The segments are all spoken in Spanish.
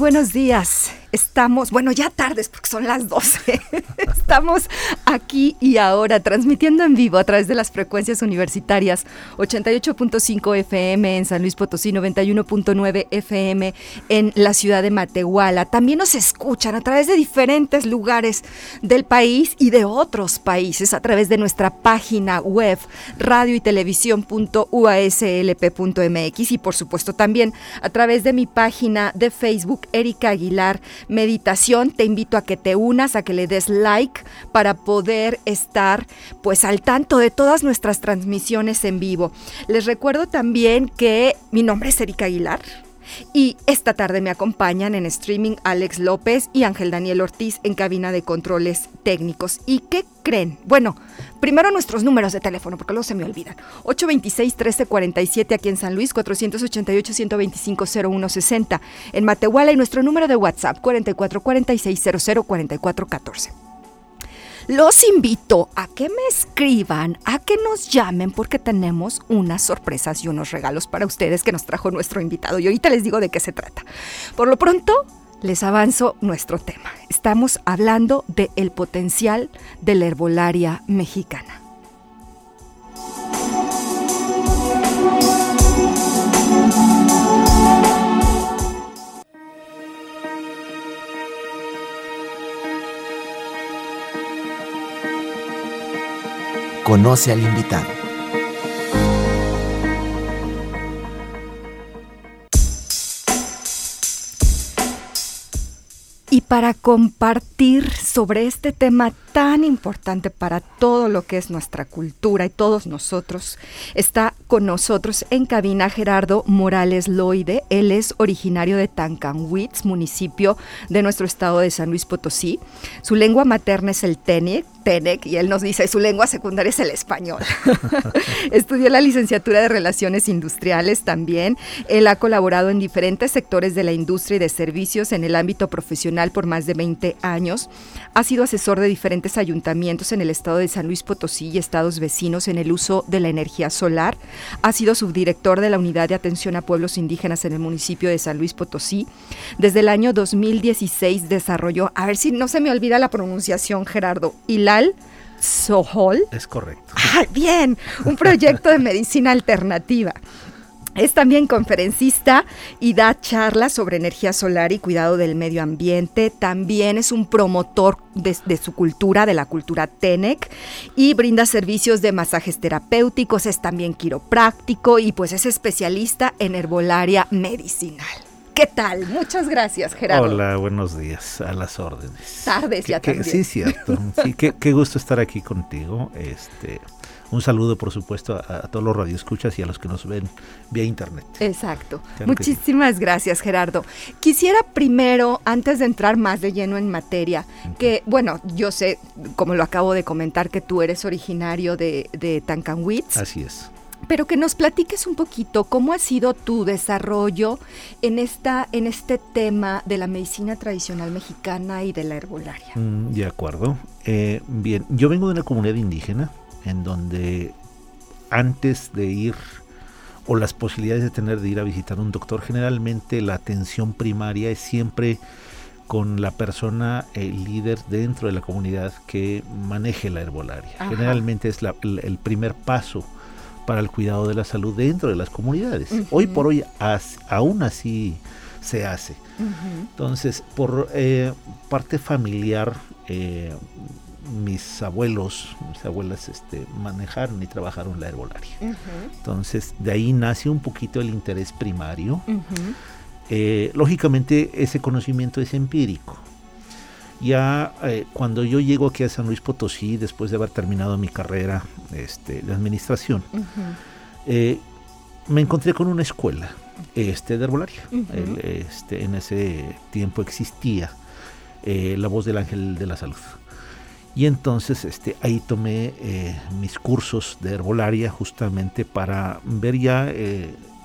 Buenos días. Estamos, bueno, ya tardes porque son las 12. Estamos aquí y ahora transmitiendo en vivo a través de las frecuencias universitarias 88.5 FM en San Luis Potosí, 91.9 FM en la ciudad de Matehuala. También nos escuchan a través de diferentes lugares del país y de otros países a través de nuestra página web radio y televisión.uaslp.mx y por supuesto también a través de mi página de Facebook Erika Aguilar meditación, te invito a que te unas, a que le des like para poder estar pues al tanto de todas nuestras transmisiones en vivo. Les recuerdo también que mi nombre es Erika Aguilar. Y esta tarde me acompañan en streaming Alex López y Ángel Daniel Ortiz en cabina de controles técnicos. ¿Y qué creen? Bueno, primero nuestros números de teléfono, porque luego se me olvidan. 826-1347 aquí en San Luis, 488-125-0160 en Matehuala y nuestro número de WhatsApp 4446004414. Los invito a que me escriban, a que nos llamen porque tenemos unas sorpresas y unos regalos para ustedes que nos trajo nuestro invitado. Y ahorita les digo de qué se trata. Por lo pronto, les avanzo nuestro tema. Estamos hablando del el potencial de la herbolaria mexicana. Conoce al invitado. Para compartir sobre este tema tan importante para todo lo que es nuestra cultura y todos nosotros, está con nosotros en cabina Gerardo Morales Loide. Él es originario de Tancanwitz, municipio de nuestro estado de San Luis Potosí. Su lengua materna es el Tenec, Tenec y él nos dice su lengua secundaria es el español. Estudió la licenciatura de Relaciones Industriales también. Él ha colaborado en diferentes sectores de la industria y de servicios en el ámbito profesional por más de 20 años. Ha sido asesor de diferentes ayuntamientos en el estado de San Luis Potosí y estados vecinos en el uso de la energía solar. Ha sido subdirector de la Unidad de Atención a Pueblos Indígenas en el municipio de San Luis Potosí. Desde el año 2016 desarrolló, a ver si no se me olvida la pronunciación, Gerardo, Hilal Sohol. Es correcto. ¡Ah, bien! Un proyecto de medicina alternativa. Es también conferencista y da charlas sobre energía solar y cuidado del medio ambiente. También es un promotor de, de, su cultura, de la cultura TENEC, y brinda servicios de masajes terapéuticos. Es también quiropráctico y pues es especialista en herbolaria medicinal. ¿Qué tal? Muchas gracias, Gerardo. Hola, buenos días, a las órdenes. Tardes ya que, también. Sí, cierto. Sí, qué, qué, gusto estar aquí contigo. Este, un saludo, por supuesto, a, a, todos los radioescuchas y a los que nos ven vía internet. Exacto. Claro Muchísimas sí. gracias, Gerardo. Quisiera primero, antes de entrar más de lleno en materia, que, bueno, yo sé, como lo acabo de comentar, que tú eres originario de, de Tancanwitz. Así es pero que nos platiques un poquito cómo ha sido tu desarrollo en esta en este tema de la medicina tradicional mexicana y de la herbolaria. Mm, de acuerdo. Eh, bien, yo vengo de una comunidad indígena en donde antes de ir o las posibilidades de tener de ir a visitar un doctor, generalmente la atención primaria es siempre con la persona el líder dentro de la comunidad que maneje la herbolaria. Ajá. Generalmente es la, el, el primer paso para el cuidado de la salud dentro de las comunidades. Uh -huh. Hoy por hoy as, aún así se hace. Uh -huh. Entonces, por eh, parte familiar, eh, mis abuelos, mis abuelas este, manejaron y trabajaron la herbolaria. Uh -huh. Entonces, de ahí nace un poquito el interés primario. Eh, lógicamente, ese conocimiento es empírico. Ya eh, cuando yo llego aquí a San Luis Potosí, después de haber terminado mi carrera este, de administración, eh, me encontré con una escuela este, de herbolaria. este, en ese tiempo existía la voz del ángel de la salud. Y entonces este, ahí tomé mis cursos de herbolaria justamente para ver ya,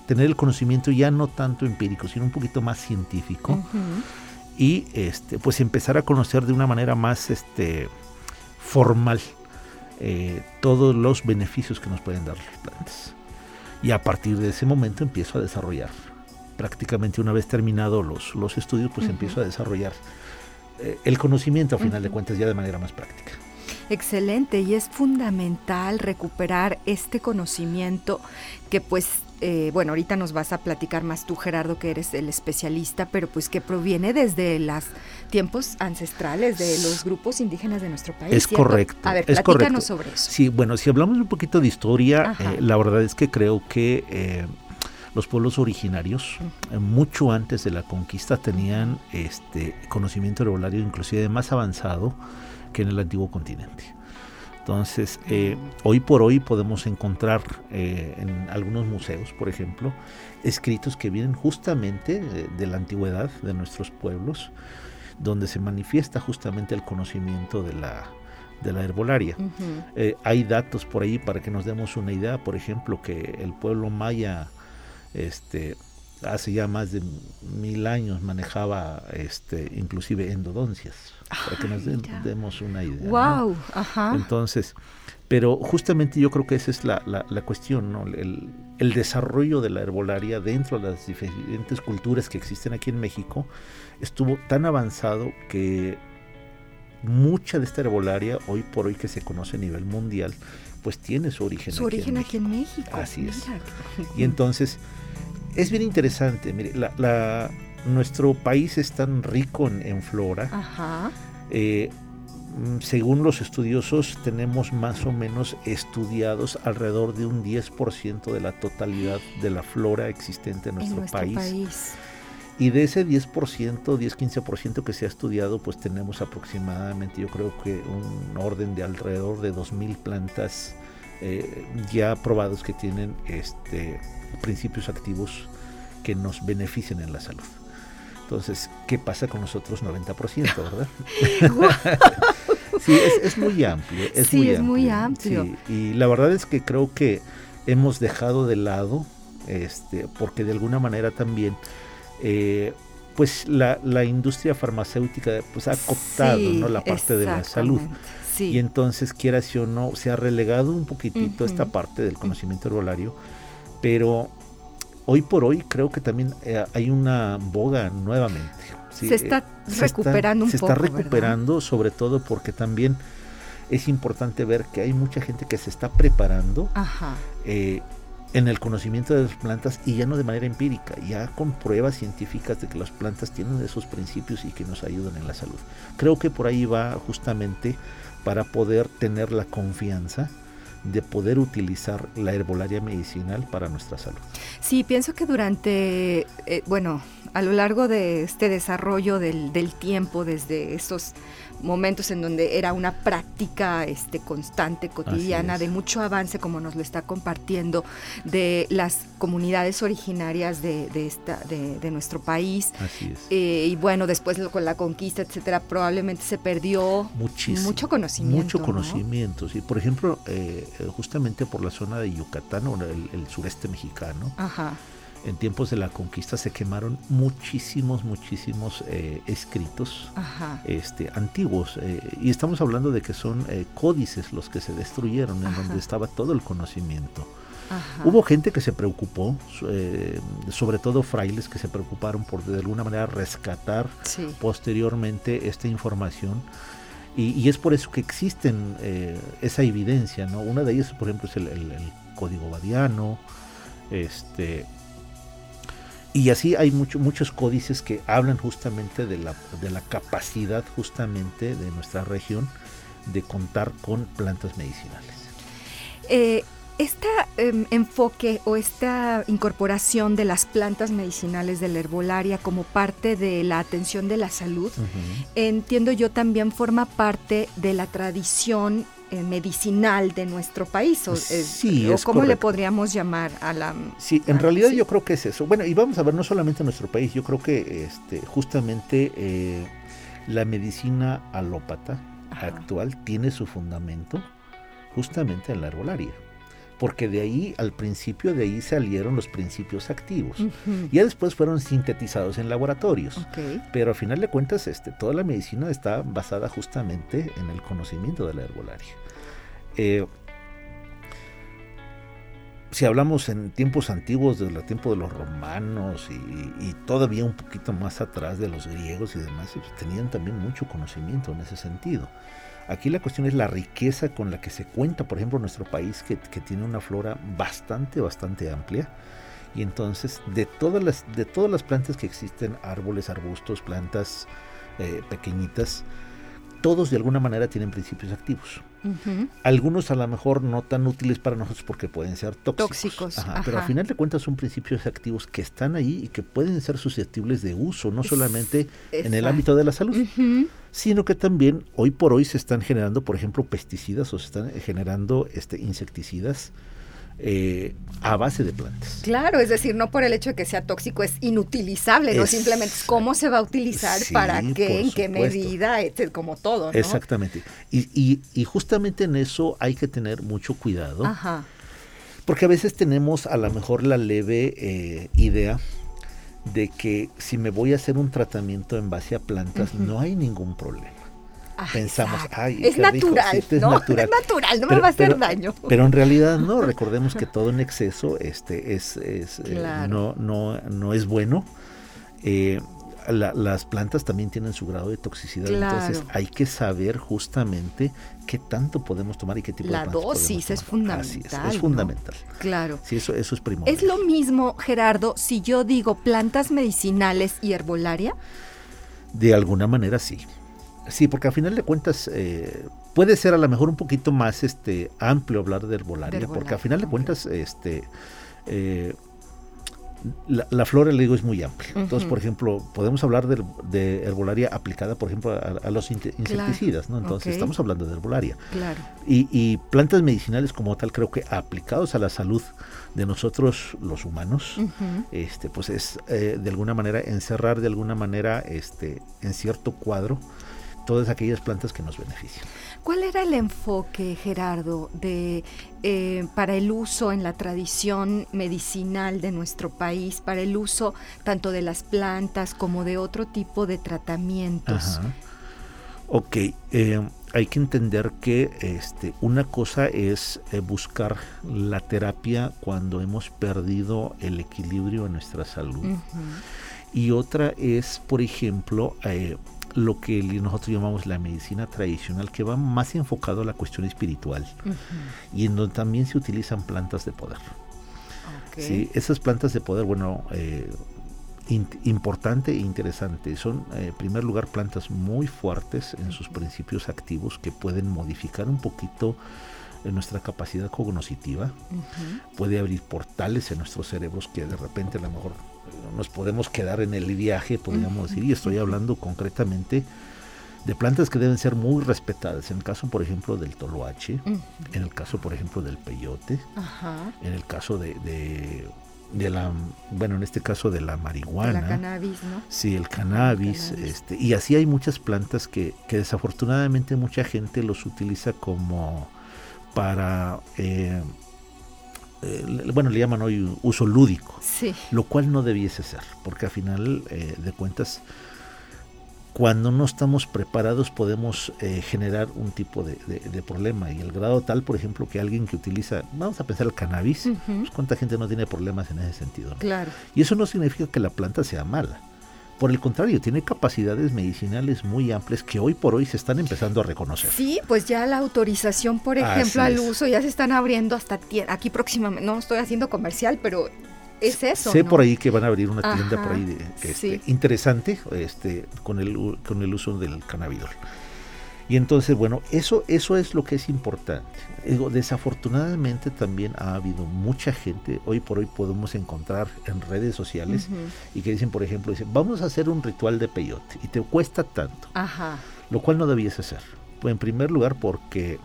tener el conocimiento ya no tanto empírico, sino un poquito más científico y este, pues empezar a conocer de una manera más este, formal eh, todos los beneficios que nos pueden dar las plantas. Y a partir de ese momento empiezo a desarrollar. Prácticamente una vez terminados los, los estudios, pues empiezo a desarrollar eh, el conocimiento a final de cuentas ya de manera más práctica. Excelente, y es fundamental recuperar este conocimiento que pues eh, bueno, ahorita nos vas a platicar más tú, Gerardo, que eres el especialista, pero pues que proviene desde los tiempos ancestrales de los grupos indígenas de nuestro país. Es correcto. A ver, es platícanos sobre eso. Sí, bueno, si hablamos un poquito de historia, eh, la verdad es que creo que eh, los pueblos originarios, mucho antes de la conquista, tenían este conocimiento herbolario inclusive más avanzado que en el antiguo continente. Entonces, eh, hoy por hoy podemos encontrar eh, en algunos museos, por ejemplo, escritos que vienen justamente de, la antigüedad de nuestros pueblos, donde se manifiesta justamente el conocimiento de la, de la herbolaria. Eh, hay datos por ahí para que nos demos una idea, por ejemplo, que el pueblo maya, este, hace ya más de mil años manejaba este, inclusive endodoncias, para que nos demos una idea. Wow, Entonces, pero justamente yo creo que esa es la, la, cuestión, ¿no? El, el, desarrollo de la herbolaria dentro de las diferentes culturas que existen aquí en México estuvo tan avanzado que mucha de esta herbolaria, hoy por hoy que se conoce a nivel mundial, pues tiene su origen, su origen aquí en México. Así es. Y entonces es bien interesante. Mire, la, nuestro país es tan rico en, flora. Ajá. Eh, mm, según los estudiosos, tenemos más o menos estudiados alrededor de un 10% de la totalidad de la flora existente en nuestro, país. Y de ese 10%, 10-15% que se ha estudiado, pues tenemos aproximadamente, yo creo que un orden de alrededor de 2.000 plantas eh, ya probados que tienen este, principios activos que nos beneficien en la salud. Entonces, ¿qué pasa con los otros 90%, verdad? sí, es, muy amplio. Es sí, muy es amplio, muy amplio. y la verdad es que creo que hemos dejado de lado, este, porque de alguna manera también, eh, pues la, industria farmacéutica pues ha cooptado ¿no? la parte de la salud. Y entonces, quiera si o no, se ha relegado un poquitito esta parte del conocimiento herbolario, pero hoy por hoy creo que también eh, hay una boga nuevamente. se está recuperando un poco. Se está recuperando, sobre todo porque también es importante ver que hay mucha gente que se está preparando eh, en el conocimiento de las plantas y ya no de manera empírica, ya con pruebas científicas de que las plantas tienen esos principios y que nos ayudan en la salud. Creo que por ahí va justamente para poder tener la confianza de poder utilizar la herbolaria medicinal para nuestra salud. Sí, pienso que durante, eh, bueno, a lo largo de este desarrollo del, del tiempo, desde esos momentos en donde era una práctica este, constante, cotidiana, de mucho avance, como nos lo está compartiendo, de las comunidades originarias de, esta, de, nuestro país. Así es. Eh, y bueno, después con la conquista, etcétera, probablemente se perdió mucho conocimiento. Mucho conocimiento, sí. Por ejemplo, eh, justamente por la zona de Yucatán, o el, el sureste mexicano. Ajá en tiempos de la conquista se quemaron muchísimos, muchísimos eh, escritos este, antiguos. Eh, y estamos hablando de que son eh, códices los que se destruyeron, en donde estaba todo el conocimiento. Hubo gente que se preocupó, sobre todo frailes que se preocuparon por de alguna manera rescatar posteriormente esta información. Y, es por eso que existen esa evidencia, ¿no? Una de ellas, por ejemplo, es el, el código badiano, este, y así hay muchos códices que hablan justamente de la, de la capacidad justamente de nuestra región de contar con plantas medicinales. Eh, Este enfoque o esta incorporación de las plantas medicinales de la herbolaria como parte de la atención de la salud, entiendo yo también forma parte de la tradición eh, medicinal de nuestro país. O, sí, o ¿Cómo le podríamos llamar a la... Sí, en realidad yo creo que es eso. Bueno, y vamos a ver, no solamente en nuestro país, yo creo que este, justamente eh, la medicina alópata actual tiene su fundamento justamente en la herbolaria porque de ahí, al principio, de ahí salieron los principios activos. Ya después fueron sintetizados en laboratorios. Pero al final de cuentas, este, toda la medicina está basada justamente en el conocimiento de la herbolaria. Eh, si hablamos en tiempos antiguos, desde el tiempo de los romanos y, todavía un poquito más atrás de los griegos y demás, pues, tenían también mucho conocimiento en ese sentido. Aquí la cuestión es la riqueza con la que se cuenta, por ejemplo, nuestro país, que, tiene una flora bastante, bastante amplia. Y entonces, de todas las, de todas las plantas que existen, árboles, arbustos, plantas eh, pequeñitas, todos de alguna manera tienen principios activos. Algunos a lo mejor no tan útiles para nosotros porque pueden ser tóxicos. Pero al final de cuentas son principios activos que están ahí y que pueden ser susceptibles de uso, no solamente en el ámbito de la salud, sino que también hoy por hoy se están generando, por ejemplo, pesticidas o se están generando este, insecticidas eh, a base de plantas. Claro, es decir, no por el hecho de que sea tóxico es inutilizable, no simplemente es cómo se va a utilizar, para qué, en qué medida, como todo. ¿no? Exactamente. Y, y, justamente en eso hay que tener mucho cuidado. Porque a veces tenemos a lo mejor la leve eh, idea de que si me voy a hacer un tratamiento en base a plantas, no hay ningún problema pensamos, ay, es natural, ¿no? es natural, no me va a hacer daño. Pero en realidad no, recordemos que todo en exceso este es, es eh, no, no, no es bueno. Eh, las plantas también tienen su grado de toxicidad, entonces hay que saber justamente qué tanto podemos tomar y qué tipo la de plantas dosis es fundamental. Es, fundamental. Claro. Sí, eso, eso es primordial. Es lo mismo, Gerardo, si yo digo plantas medicinales y herbolaria. De alguna manera sí. Sí, porque al final de cuentas eh, puede ser a lo mejor un poquito más este amplio hablar de herbolaria, porque al final de cuentas este eh, la, flora, le digo, es muy amplia. Entonces, por ejemplo, podemos hablar de, herbolaria aplicada, por ejemplo, a, los insecticidas, ¿no? Entonces, estamos hablando de herbolaria. Claro. Y, plantas medicinales como tal, creo que aplicados a la salud de nosotros los humanos, este, pues es eh, de alguna manera encerrar de alguna manera este, en cierto cuadro todas aquellas plantas que nos benefician. ¿Cuál era el enfoque, Gerardo, de, eh, para el uso en la tradición medicinal de nuestro país, para el uso tanto de las plantas como de otro tipo de tratamientos? Ok, eh, hay que entender que este, una cosa es eh, buscar la terapia cuando hemos perdido el equilibrio en nuestra salud. Y otra es, por ejemplo, lo que nosotros llamamos la medicina tradicional, que va más enfocado a la cuestión espiritual. Y en donde también se utilizan plantas de poder. Sí, esas plantas de poder, bueno, eh, importante e interesante, son eh, en primer lugar plantas muy fuertes en sus principios activos que pueden modificar un poquito en nuestra capacidad cognoscitiva, puede abrir portales en nuestros cerebros que de repente a lo mejor nos podemos quedar en el viaje, podríamos decir, y estoy hablando concretamente de plantas que deben ser muy respetadas. En el caso, por ejemplo, del toloache, en el caso, por ejemplo, del peyote, en el caso de, de, la, bueno, en este caso de la marihuana. La cannabis, ¿no? Sí, el cannabis, Este, y así hay muchas plantas que, que desafortunadamente mucha gente los utiliza como para, eh, eh, bueno, le llaman hoy uso lúdico, lo cual no debiese ser, porque al final eh, de cuentas, cuando no estamos preparados podemos generar un tipo de, problema y el grado tal, por ejemplo, que alguien que utiliza, vamos a pensar el cannabis, pues, cuánta gente no tiene problemas en ese sentido. Claro. Y eso no significa que la planta sea mala. Por el contrario, tiene capacidades medicinales muy amplias que hoy por hoy se están empezando a reconocer. Sí, pues ya la autorización, por ejemplo, al uso ya se están abriendo hasta aquí próximamente. No estoy haciendo comercial, pero es eso. Sé por ahí que van a abrir una tienda por ahí este, interesante este, con, el, con el uso del cannabidol. Y entonces, bueno, eso, eso es lo que es importante. desafortunadamente también ha habido mucha gente, hoy por hoy podemos encontrar en redes sociales y que dicen, por ejemplo, dicen, vamos a hacer un ritual de peyote y te cuesta tanto, lo cual no debías hacer. Pues en primer lugar porque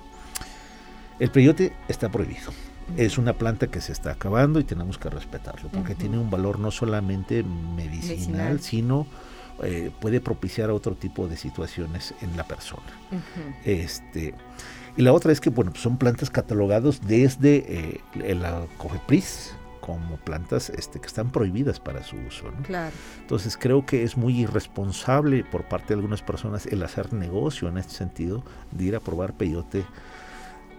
el peyote está prohibido. Es una planta que se está acabando y tenemos que respetarlo porque tiene un valor no solamente medicinal. sino eh, puede propiciar otro tipo de situaciones en la persona. este, y la otra es que bueno, son plantas catalogadas desde eh, la COFEPRIS como plantas este, que están prohibidas para su uso. Entonces creo que es muy irresponsable por parte de algunas personas el hacer negocio en este sentido de ir a probar peyote.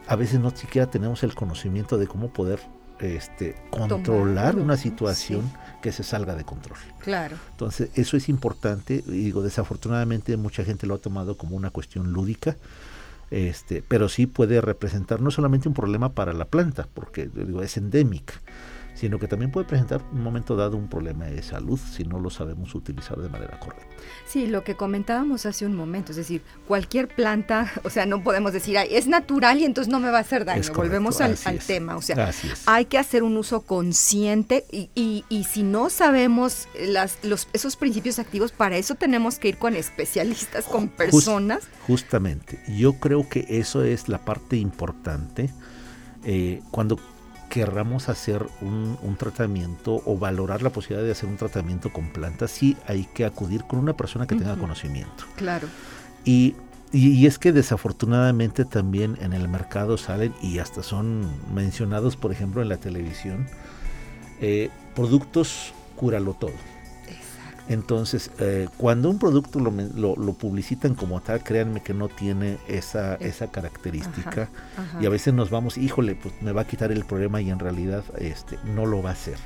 A veces no siquiera tenemos el conocimiento de cómo poder este, controlar una situación que se salga de control. Claro. Entonces, eso es importante. Y digo, desafortunadamente mucha gente lo ha tomado como una cuestión lúdica. Este, pero sí puede representar no solamente un problema para la planta, porque digo, es endémica, sino que también puede presentar un momento dado un problema de salud si no lo sabemos utilizar de manera correcta. Sí, lo que comentábamos hace un momento, es decir, cualquier planta, o sea, no podemos decir, es natural y entonces no me va a hacer daño. Volvemos al, tema, o sea, hay que hacer un uso consciente y, y, si no sabemos las, los, esos principios activos, para eso tenemos que ir con especialistas, con personas. justamente, yo creo que eso es la parte importante. Eh, cuando querramos hacer un, tratamiento o valorar la posibilidad de hacer un tratamiento con plantas, sí hay que acudir con una persona que tenga conocimiento. Claro. Y, y, es que desafortunadamente también en el mercado salen y hasta son mencionados, por ejemplo, en la televisión, eh, productos cúralo todo. Entonces, eh, cuando un producto lo, lo, publicitan como tal, créanme que no tiene esa, esa característica. Y a veces nos vamos, híjole, pues me va a quitar el problema y en realidad este, no lo va a hacer.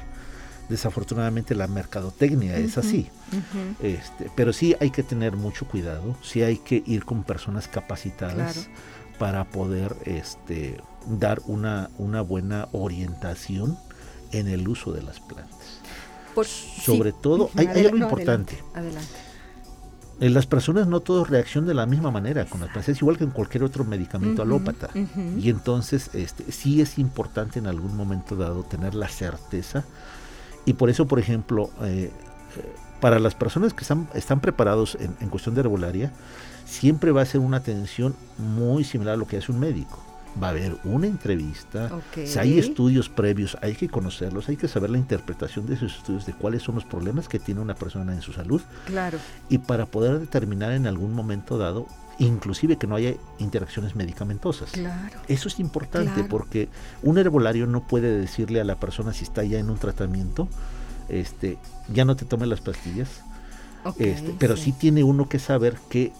Desafortunadamente la mercadotecnia es así. este, pero sí hay que tener mucho cuidado, sí hay que ir con personas capacitadas para poder este, dar una, una buena orientación en el uso de las plantas. Sobre todo, hay, algo importante. Adelante, En las personas no todos reaccionan de la misma manera con las es igual que en cualquier otro medicamento alópata. Y entonces este, sí es importante en algún momento dado tener la certeza. Y por eso, por ejemplo, eh, para las personas que están, están preparados en, en cuestión de herbolaria, siempre va a ser una atención muy similar a lo que hace un médico va a haber una entrevista. Si hay estudios previos, hay que conocerlos, hay que saber la interpretación de esos estudios, de cuáles son los problemas que tiene una persona en su salud. Claro. Y para poder determinar en algún momento dado, inclusive que no haya interacciones medicamentosas. Claro. Eso es importante porque un herbolario no puede decirle a la persona si está ya en un tratamiento, este, ya no te tomes las pastillas. este, pero sí. sí tiene uno que saber que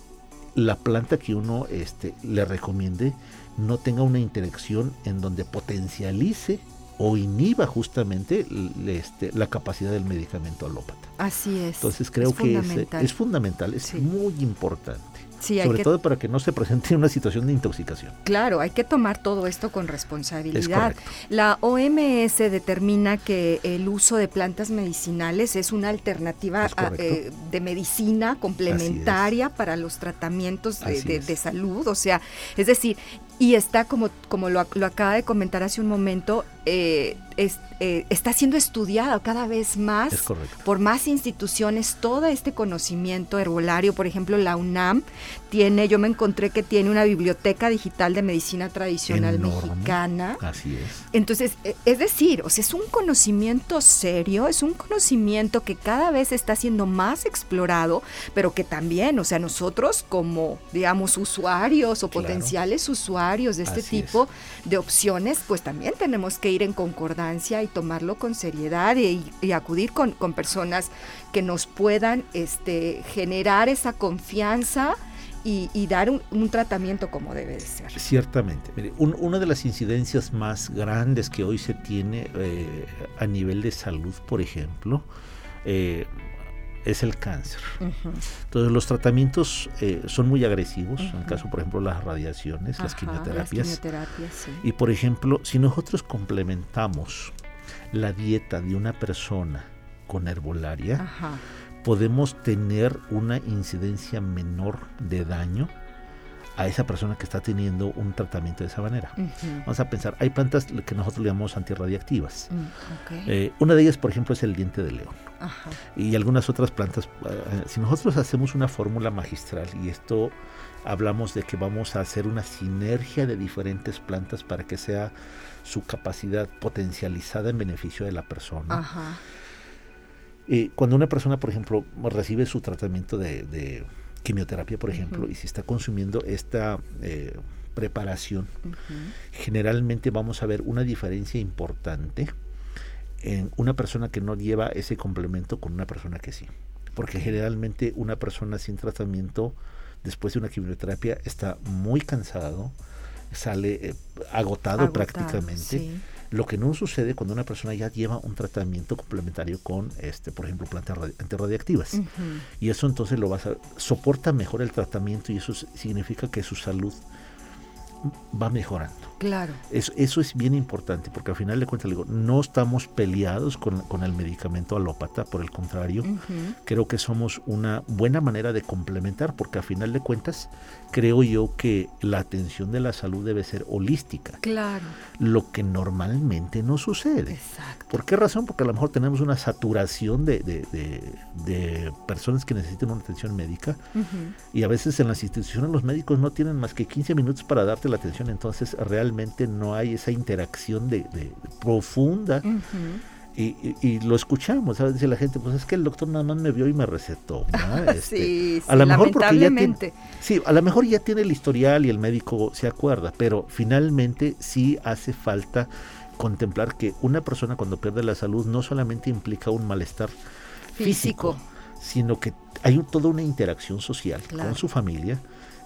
la planta que uno este, le recomiende no tenga una interacción en donde potencialice o inhiba justamente este, la capacidad del medicamento alópata. Así es. Entonces creo que es, fundamental, es muy importante. Sobre todo para que no se presente una situación de intoxicación. Claro, hay que tomar todo esto con responsabilidad. La OMS determina que el uso de plantas medicinales es una alternativa eh, de medicina complementaria para los tratamientos de, salud. O sea, es decir, y está como, como lo, lo acaba de comentar hace un momento, eh, eh, está siendo estudiado cada vez más por más instituciones todo este conocimiento herbolario. Por ejemplo, la UNAM tiene, yo me encontré que tiene una biblioteca digital de medicina tradicional mexicana. Así es. Entonces, e, es decir, o sea, es un conocimiento serio, es un conocimiento que cada vez está siendo más explorado, pero que también, o sea, nosotros como, digamos, usuarios o potenciales usuarios de este tipo de opciones, pues también tenemos que ir en concordancia y tomarlo con seriedad y, acudir con, personas que nos puedan este, generar esa confianza y, dar un, tratamiento como debe de ser. Ciertamente. una de las incidencias más grandes que hoy se tiene eh, a nivel de salud, por ejemplo, eh, es el cáncer. Entonces los tratamientos eh, son muy agresivos, en el caso por ejemplo las radiaciones, las quimioterapias. Y por ejemplo, si nosotros complementamos la dieta de una persona con herbolaria, podemos tener una incidencia menor de daño a esa persona que está teniendo un tratamiento de esa manera. Vamos a pensar, hay plantas que nosotros llamamos antirradiactivas. Mm, eh, una de ellas, por ejemplo, es el diente de león. Y algunas otras plantas, eh, si nosotros hacemos una fórmula magistral, y esto hablamos de que vamos a hacer una sinergia de diferentes plantas para que sea su capacidad potencializada en beneficio de la persona. Eh, cuando una persona, por ejemplo, recibe su tratamiento de quimioterapia, por ejemplo, y si está consumiendo esta eh, preparación, generalmente vamos a ver una diferencia importante en una persona que no lleva ese complemento con una persona que sí. Porque generalmente una persona sin tratamiento después de una quimioterapia está muy cansado, sale eh, agotado, prácticamente. Lo que no sucede cuando una persona ya lleva un tratamiento complementario con, este, por ejemplo, plantas antirradiactivas. Y eso entonces lo vas a, soporta mejor el tratamiento y eso significa que su salud va mejorando. Claro. Eso, eso es bien importante, porque al final de cuentas, digo, no estamos peleados con, el medicamento alópata, por el contrario, creo que somos una buena manera de complementar, porque al final de cuentas, creo yo que la atención de la salud debe ser holística. Claro. Lo que normalmente no sucede. Exacto. ¿Por qué razón? Porque a lo mejor tenemos una saturación de, de, personas que necesitan una atención médica y a veces en las instituciones los médicos no tienen más que 15 minutos para darte la atención, entonces realmente realmente no hay esa interacción de, profunda. Y, lo escuchamos, a veces la gente, pues es que el doctor nada más me vio y me recetó. Este, sí, a lo mejor porque ya tiene, sí, a lo mejor ya tiene el historial y el médico se acuerda, pero finalmente sí hace falta contemplar que una persona cuando pierde la salud no solamente implica un malestar físico, sino que hay toda una interacción social con su familia,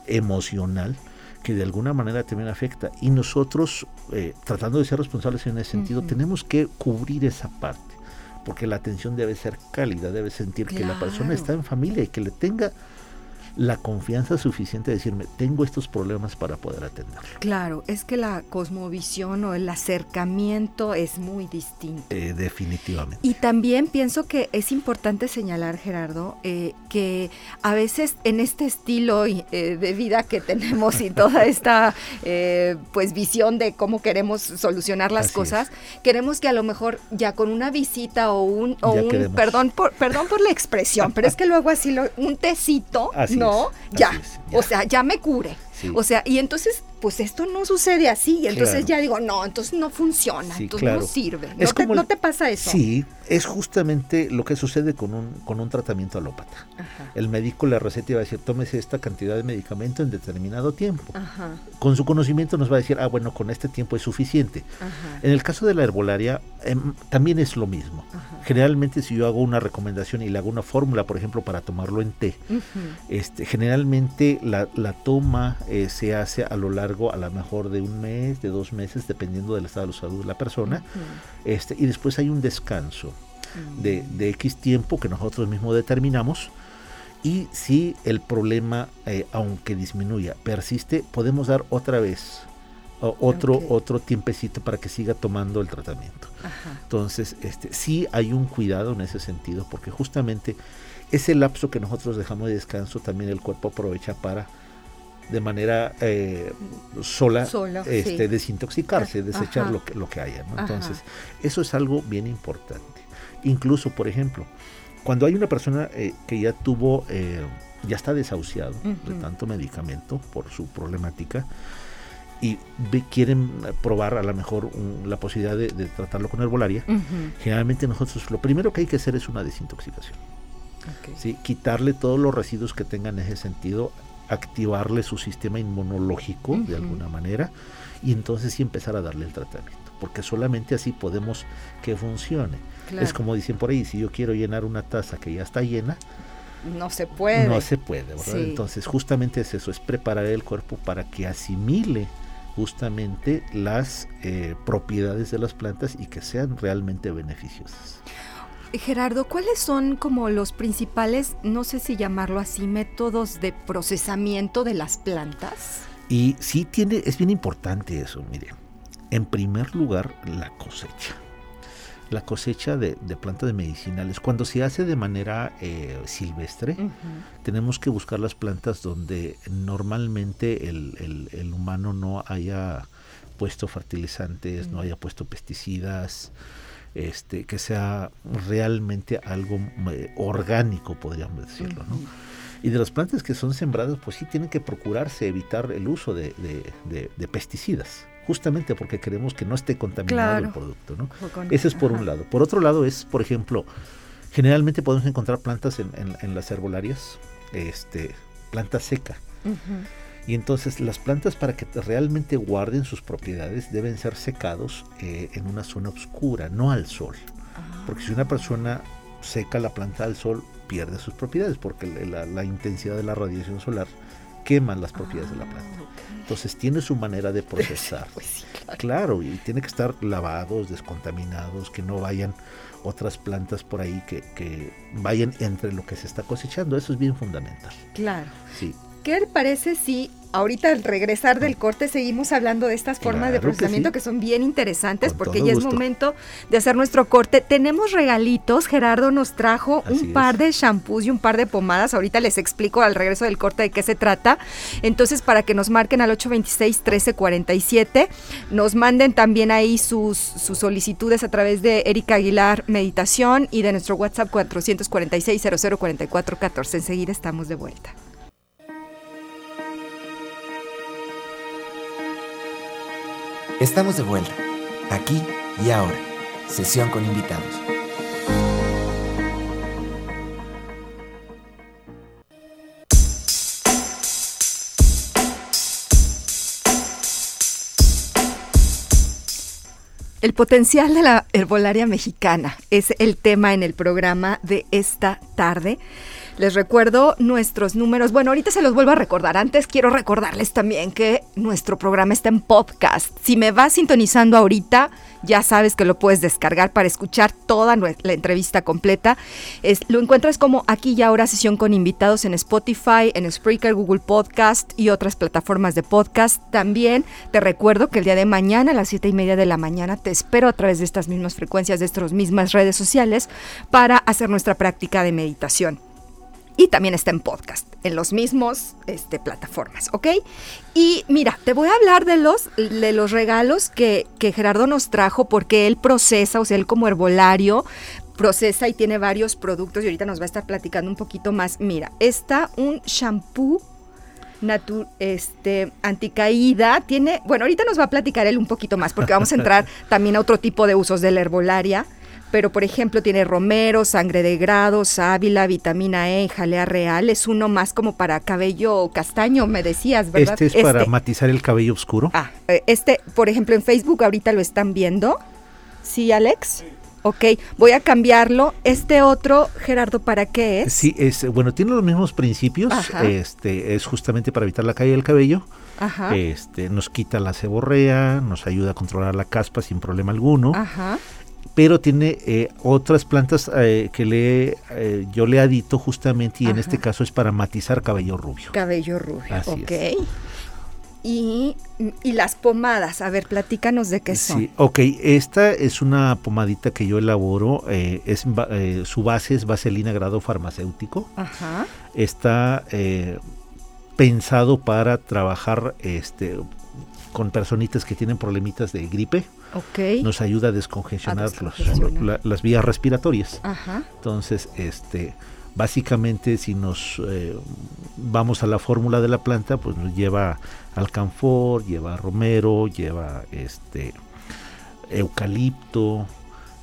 emocional, que de alguna manera también afecta. Y nosotros, eh, tratando de ser responsables en ese sentido, tenemos que cubrir esa parte, porque la atención debe ser cálida, debe sentir que la persona está en familia y que le tenga la confianza suficiente de decirme, tengo estos problemas para poder atenderlo. Claro, es que la cosmovisión o el acercamiento es muy distinto. Eh, definitivamente. Y también pienso que es importante señalar, Gerardo, eh, que a veces en este estilo eh, de vida que tenemos y toda esta pues visión de cómo queremos solucionar las cosas, queremos que a lo mejor ya con una visita o un, o un perdón por perdón por la expresión, pero es que luego así lo, un tecito, ¿no? ya. O sea, ya me cure. O sea, y entonces pues esto no sucede así. Y entonces ya digo, no, entonces no funciona, entonces no sirve. No, te, pasa eso? Sí, es justamente lo que sucede con un, con un tratamiento alópata. El médico le receta y va a decir, tómese esta cantidad de medicamento en determinado tiempo. Con su conocimiento nos va a decir, ah, bueno, con este tiempo es suficiente. En el caso de la herbolaria, em, también es lo mismo. Generalmente si yo hago una recomendación y le hago una fórmula, por ejemplo, para tomarlo en té, este, generalmente la, la toma eh, se hace a lo largo a lo mejor de un mes, de dos meses, dependiendo del estado de salud de la persona. este, y después hay un descanso de, de, X tiempo que nosotros mismos determinamos. Y si el problema, eh, aunque disminuya, persiste, podemos dar otra vez otro, otro tiempecito para que siga tomando el tratamiento. Entonces, este, sí hay un cuidado en ese sentido, porque justamente ese lapso que nosotros dejamos de descanso, también el cuerpo aprovecha para de manera eh, sola, este, desintoxicarse, desechar lo que, lo que haya. Entonces, eso es algo bien importante. Incluso, por ejemplo, cuando hay una persona eh, que ya tuvo, eh, ya está desahuciado de tanto medicamento por su problemática, y quieren probar a lo mejor la posibilidad de, tratarlo con herbolaria, generalmente nosotros lo primero que hay que hacer es una desintoxicación. ¿sí? Quitarle todos los residuos que tengan en ese sentido activarle su sistema inmunológico de alguna manera y entonces sí empezar a darle el tratamiento, porque solamente así podemos que funcione. Es como dicen por ahí, si yo quiero llenar una taza que ya está llena, no se puede. No se puede, ¿verdad? Entonces justamente es eso, es preparar el cuerpo para que asimile justamente las eh, propiedades de las plantas y que sean realmente beneficiosas. Gerardo, ¿cuáles son como los principales, no sé si llamarlo así, métodos de procesamiento de las plantas? Y sí tiene, es bien importante eso, mire. En primer lugar, la cosecha. la cosecha de, plantas medicinales. Cuando se hace de manera eh, silvestre, tenemos que buscar las plantas donde normalmente el, humano no haya puesto fertilizantes, no haya puesto pesticidas, este, que sea realmente algo eh, orgánico, podríamos decirlo, ¿no? Y de las plantas que son sembradas, pues sí tienen que procurarse evitar el uso de, pesticidas, justamente porque queremos que no esté contaminado el producto, ¿no? Ese es por un lado. Por otro lado es, por ejemplo, generalmente podemos encontrar plantas en, las herbolarias, este, planta seca. Y entonces las plantas para que realmente guarden sus propiedades deben ser secados eh, en una zona oscura, no al sol. Ah. Porque si una persona seca la planta al sol, pierde sus propiedades, porque la, intensidad de la radiación solar quema las propiedades de la planta. Ah, entonces tiene su manera de procesar. Pues claro. y tiene que estar lavados, descontaminados, que no vayan otras plantas por ahí que, que vayan entre lo que se está cosechando. Eso es bien fundamental. Claro. Sí. ¿Qué le parece si ahorita al regresar del corte seguimos hablando de estas formas de procesamiento que, son bien interesantes porque ya es momento de hacer nuestro corte. Tenemos regalitos, Gerardo nos trajo un par de shampoos y un par de pomadas. Ahorita les explico al regreso del corte de qué se trata. Entonces, para que nos marquen al 826-1347, nos manden también ahí sus, sus solicitudes a través de Erika Aguilar Meditación y de nuestro WhatsApp 446 0044 14. Enseguida estamos de vuelta. Estamos de vuelta, aquí y ahora. Sesión con invitados. El potencial de la herbolaria mexicana es el tema en el programa de esta tarde. Les recuerdo nuestros números. Bueno, ahorita se los vuelvo a recordar. Antes quiero recordarles también que nuestro programa está en podcast. Si me vas sintonizando ahorita, ya sabes que lo puedes descargar para escuchar toda la entrevista completa. lo encuentras como aquí y ahora sesión con invitados en Spotify, en Spreaker, Google Podcast y otras plataformas de podcast. También te recuerdo que el día de mañana a las siete y media de la mañana te espero a través de estas mismas frecuencias, de estas mismas redes sociales para hacer nuestra práctica de meditación y también está en podcast, en los mismos este, plataformas, ¿ok? Y mira, te voy a hablar de los, de los regalos que, que Gerardo nos trajo porque él procesa, o sea, él como herbolario procesa y tiene varios productos y ahorita nos va a estar platicando un poquito más. Mira, está un shampoo Natu este, anticaída, tiene, bueno, ahorita nos va a platicar él un poquito más porque vamos a entrar también a otro tipo de usos de la herbolaria pero por ejemplo tiene romero, sangre de grado, sábila, vitamina E, jalea real. Es uno más como para cabello castaño, me decías, ¿verdad? Este es para este. matizar el cabello oscuro. Ah, eh, este, por ejemplo, en Facebook ahorita lo están viendo. ¿Sí, Alex? Ok, voy a cambiarlo. Este otro, Gerardo, ¿para qué es? Sí, es bueno, tiene los mismos principios. Este es justamente para evitar la caída del cabello. Ajá. Este nos quita la ceborrea, nos ayuda a controlar la caspa sin problema alguno. Ajá pero tiene eh, otras plantas eh, que le eh, yo le adito justamente y en este caso es para matizar cabello rubio. Cabello rubio, ok. Y, las pomadas, a ver, platícanos de qué son. Sí, ok, esta es una pomadita que yo elaboro, es, su base es vaselina grado farmacéutico. Ajá. Está pensado para trabajar este, con personitas que tienen problemitas de gripe. Nos ayuda a descongestionar, las vías respiratorias. Entonces, este, básicamente si nos eh, vamos a la fórmula de la planta, pues nos lleva alcanfor, lleva romero, lleva este eucalipto,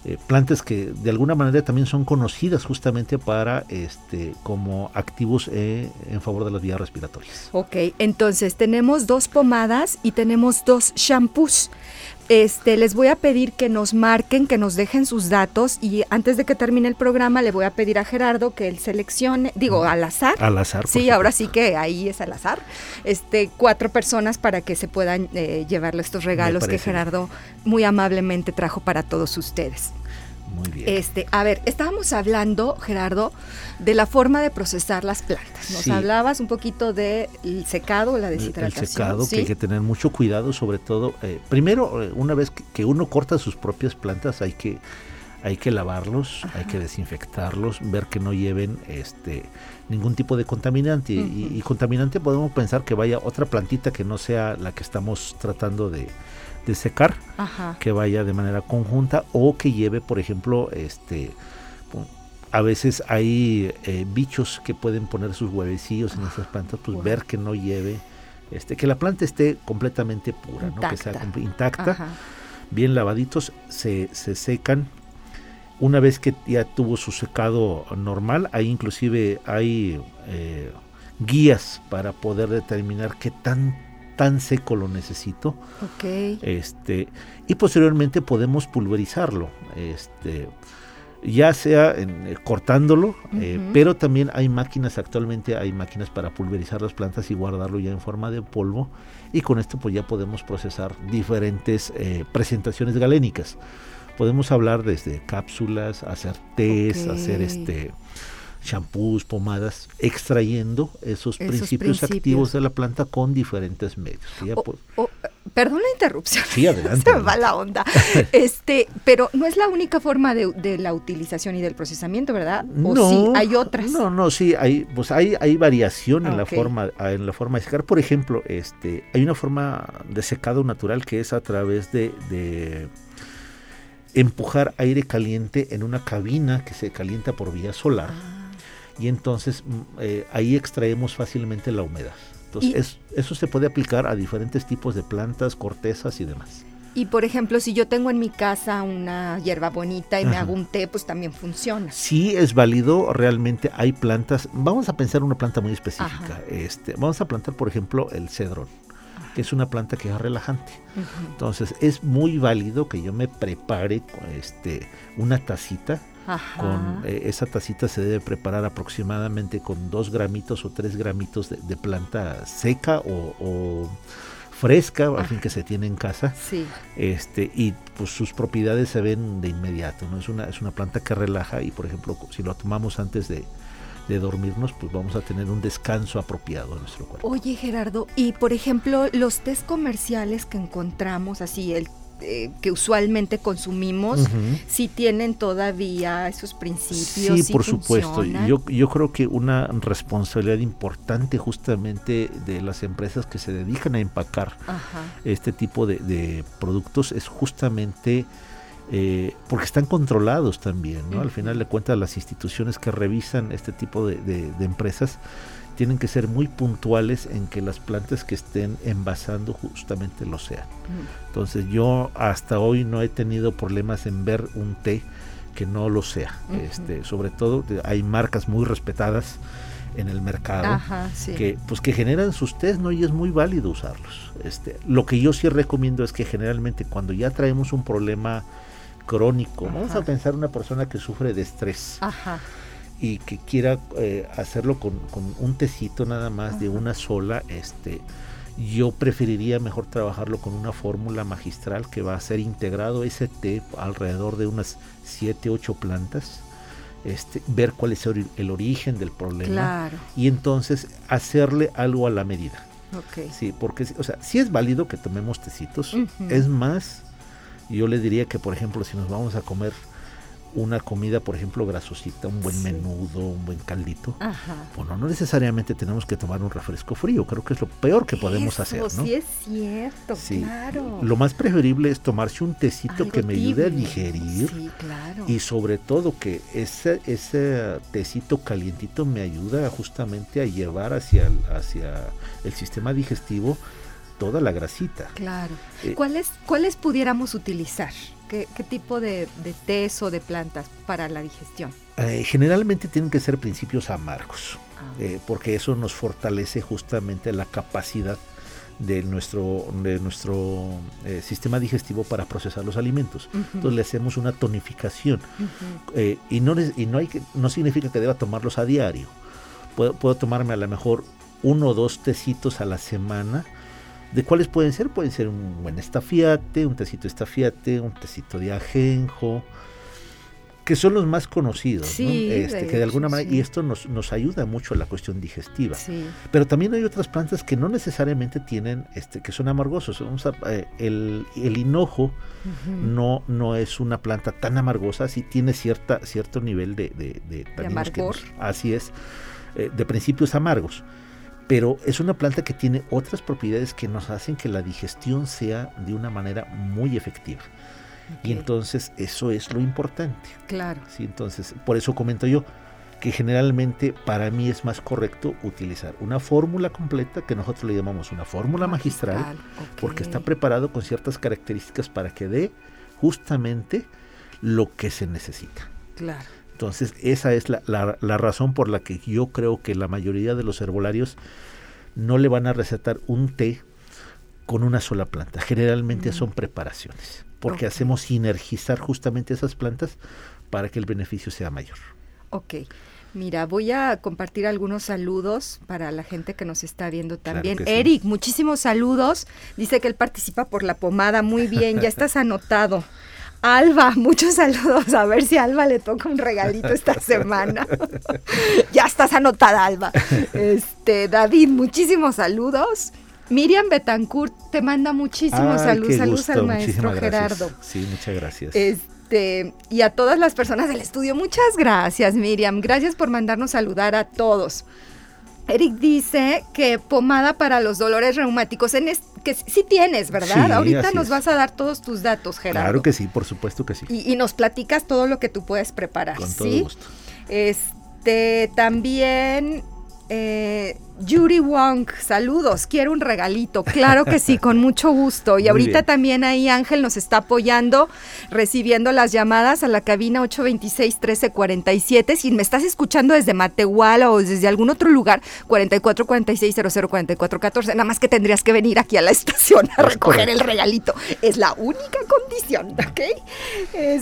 eh, plantas que de alguna manera también son conocidas justamente para este como activos eh, en favor de las vías respiratorias. Ok, entonces tenemos dos pomadas y tenemos dos shampoos. Este, les voy a pedir que nos marquen, que nos dejen sus datos y antes de que termine el programa le voy a pedir a Gerardo que él seleccione, digo, al azar. Al azar. Sí, ahora sí que ahí es al azar. Este, cuatro personas para que se puedan eh, llevarle estos regalos que Gerardo muy amablemente trajo para todos ustedes. Muy bien. Este, a ver, estábamos hablando, Gerardo, de la forma de procesar las plantas. Nos hablabas un poquito del secado, la deshidratación. El secado, que hay que tener mucho cuidado, sobre todo. Eh, primero, eh, una vez que, uno corta sus propias plantas, hay que hay que lavarlos, hay que desinfectarlos, ver que no lleven este ningún tipo de contaminante. y, contaminante podemos pensar que vaya otra plantita que no sea la que estamos tratando de, secar, que vaya de manera conjunta o que lleve, por ejemplo, este a veces hay eh, bichos que pueden poner sus huevecillos en esas plantas, pues ver que no lleve, este, que la planta esté completamente pura, ¿no? que sea intacta, bien lavaditos, se, se secan. Una vez que ya tuvo su secado normal, ahí inclusive hay eh, guías para poder determinar qué tan tan seco lo necesito. Este, y posteriormente podemos pulverizarlo. Este, ya sea eh, cortándolo, eh, pero también hay máquinas, actualmente hay máquinas para pulverizar las plantas y guardarlo ya en forma de polvo y con esto pues ya podemos procesar diferentes presentaciones galénicas podemos hablar desde cápsulas, hacer tés, hacer este champús, pomadas, extrayendo esos, principios, activos de la planta con diferentes medios. perdón la interrupción. Sí, adelante. Se me va la onda. este, pero no es la única forma de, la utilización y del procesamiento, ¿verdad? ¿O no, sí, hay otras. No, no, sí, hay, pues hay, hay variación en la forma, en la forma de secar. Por ejemplo, este, hay una forma de secado natural que es a través de empujar aire caliente en una cabina que se calienta por vía solar. Ah. Y entonces mm, eh, ahí extraemos fácilmente la humedad. Entonces eso se puede aplicar a diferentes tipos de plantas, cortezas y demás. Y por ejemplo, si yo tengo en mi casa una hierba bonita y me hago un té, pues también funciona. Sí, es válido. Realmente hay plantas. Vamos a pensar una planta muy específica. Este, vamos a plantar, por ejemplo, el cedrón que es una planta que es relajante. Entonces es muy válido que yo me prepare este, una tacita. Con eh, esa tacita se debe preparar aproximadamente con dos gramitos o tres gramitos de, planta seca o, fresca, al fin que se tiene en casa. Sí. Este, y pues sus propiedades se ven de inmediato, ¿no? Es una, es una planta que relaja y por ejemplo, si lo tomamos antes de, de dormirnos, pues vamos a tener un descanso apropiado en nuestro cuerpo. Oye Gerardo, y por ejemplo, los test comerciales que encontramos, así el eh, que usualmente consumimos, si tienen todavía esos principios. Sí, por supuesto. Yo, yo creo que una responsabilidad importante justamente de las empresas que se dedican a empacar este tipo de, de productos es justamente eh, porque están controlados también, ¿no? Al final de cuentas las instituciones que revisan este tipo de, empresas tienen que ser muy puntuales en que las plantas que estén envasando justamente lo sean. Entonces yo hasta hoy no he tenido problemas en ver un té que no lo sea. este, sobre todo hay marcas muy respetadas en el mercado que pues que generan sus test no y es muy válido usarlos este lo que yo sí recomiendo es que generalmente cuando ya traemos un problema crónico. Vamos a pensar una persona que sufre de estrés. Y que quiera eh, hacerlo con, un tecito nada más de una sola, este, yo preferiría mejor trabajarlo con una fórmula magistral que va a ser integrado ese té alrededor de unas 7, 8 plantas. Este, ver cuál es el, origen del problema y entonces hacerle algo a la medida. Sí, porque o sea, sí es válido que tomemos tecitos, es más, yo le diría que, por ejemplo, si nos vamos a comer una comida, por ejemplo, grasosita, un buen menudo, un buen caldito, bueno, no necesariamente tenemos que tomar un refresco frío, creo que es lo peor que podemos hacer, ¿no? Sí, es cierto, claro. Lo más preferible es tomarse un tecito que me ayude a digerir sí, claro. y sobre todo que ese, ese tecito calientito me ayuda justamente a llevar hacia hacia el sistema digestivo toda la grasita. Claro. Eh, ¿Cuáles, ¿Cuáles pudiéramos utilizar? ¿Qué, tipo de, de o de plantas para la digestión? Eh, generalmente tienen que ser principios amargos, ah. eh, porque eso nos fortalece justamente la capacidad de nuestro, de nuestro sistema digestivo para procesar los alimentos. Entonces le hacemos una tonificación y, no, y no, hay que, no significa que deba tomarlos a diario. Puedo, puedo tomarme a lo mejor uno o dos tecitos a la semana ¿De cuáles pueden ser? Pueden ser un buen estafiate, un tecito estafiate, un tecito de ajenjo, que son los más conocidos, Sí, ¿no? Este, de que de alguna manera, sí. y esto nos, nos ayuda mucho a la cuestión digestiva. Sí. Pero también hay otras plantas que no necesariamente tienen, este, que son amargosos. Vamos a- eh, el, el hinojo no, no es una planta tan amargosa, sí tiene cierta, cierto nivel de, de, de que amargor. así es, eh, de principios amargos. Pero es una planta que tiene otras propiedades que nos hacen que la digestión sea de una manera muy efectiva. Y entonces eso es lo importante. Claro. ¿sí? Entonces, por eso comento yo que generalmente para mí es más correcto utilizar una fórmula completa que nosotros le llamamos una fórmula magistral, porque está preparado con ciertas características para que dé justamente lo que se necesita. Claro. Entonces, esa es la, la- la razón por la que yo creo que la mayoría de los herbolarios no le van a recetar un té con una sola planta. Generalmente son preparaciones, porque hacemos sinergizar justamente esas plantas para que el beneficio sea mayor. Ok. Mira, voy a compartir algunos saludos para la gente que nos está viendo Claro también. sí. Eric, muchísimos saludos. Dice que él participa por la pomada. Muy bien, ya estás anotado. Alba, muchos saludos. A ver si a Alba le toca un regalito esta semana. ya estás anotada, Alba. Este, David, muchísimos saludos. Miriam Betancourt te manda muchísimos saludos. Saludos al maestro gracias. Gerardo. Sí, muchas gracias. Este, y a todas las personas del estudio, muchas gracias, Miriam. Gracias por mandarnos saludar a todos. Eric dice que pomada para los dolores reumáticos, en es- que sí tienes, ¿verdad? Sí, Ahorita nos es. vas a dar todos tus datos, Gerardo. claro que sí, por supuesto que sí. y, y nos platicas todo lo que tú puedes preparar, con ¿sí? todo gusto. Este, también eh, Yuri Wong, saludos, quiero un regalito. Claro que sí, con mucho gusto. Y Muy ahorita bien. también ahí Ángel nos está apoyando, recibiendo las llamadas a la cabina 826-1347. Si me estás escuchando desde Matehuala o desde algún otro lugar, 4446-004414. Nada más que tendrías que venir aquí a la estación a Es recoger correcto. el regalito. Es la única condición, ¿ok?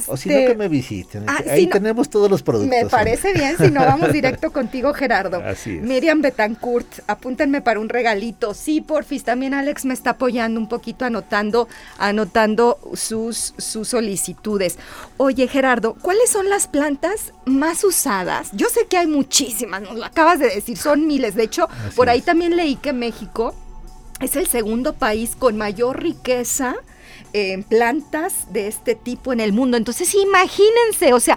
O si no, Este, que me visiten. Ah, Ahí no. tenemos todos los productos. me parece bien, si no vamos directo contigo, Gerardo. Así es. Miriam Betancourt, apúntenme para un regalito. Sí, porfis, también Alex me está apoyando un poquito, anotando, anotando sus, sus solicitudes. Oye, Gerardo, ¿cuáles son las plantas más usadas? Yo sé que hay muchísimas, nos lo acabas de decir, son miles. De hecho, Así por ahí es. también leí que México es el segundo país con mayor riqueza en plantas de este tipo en el mundo. Entonces, imagínense, o sea,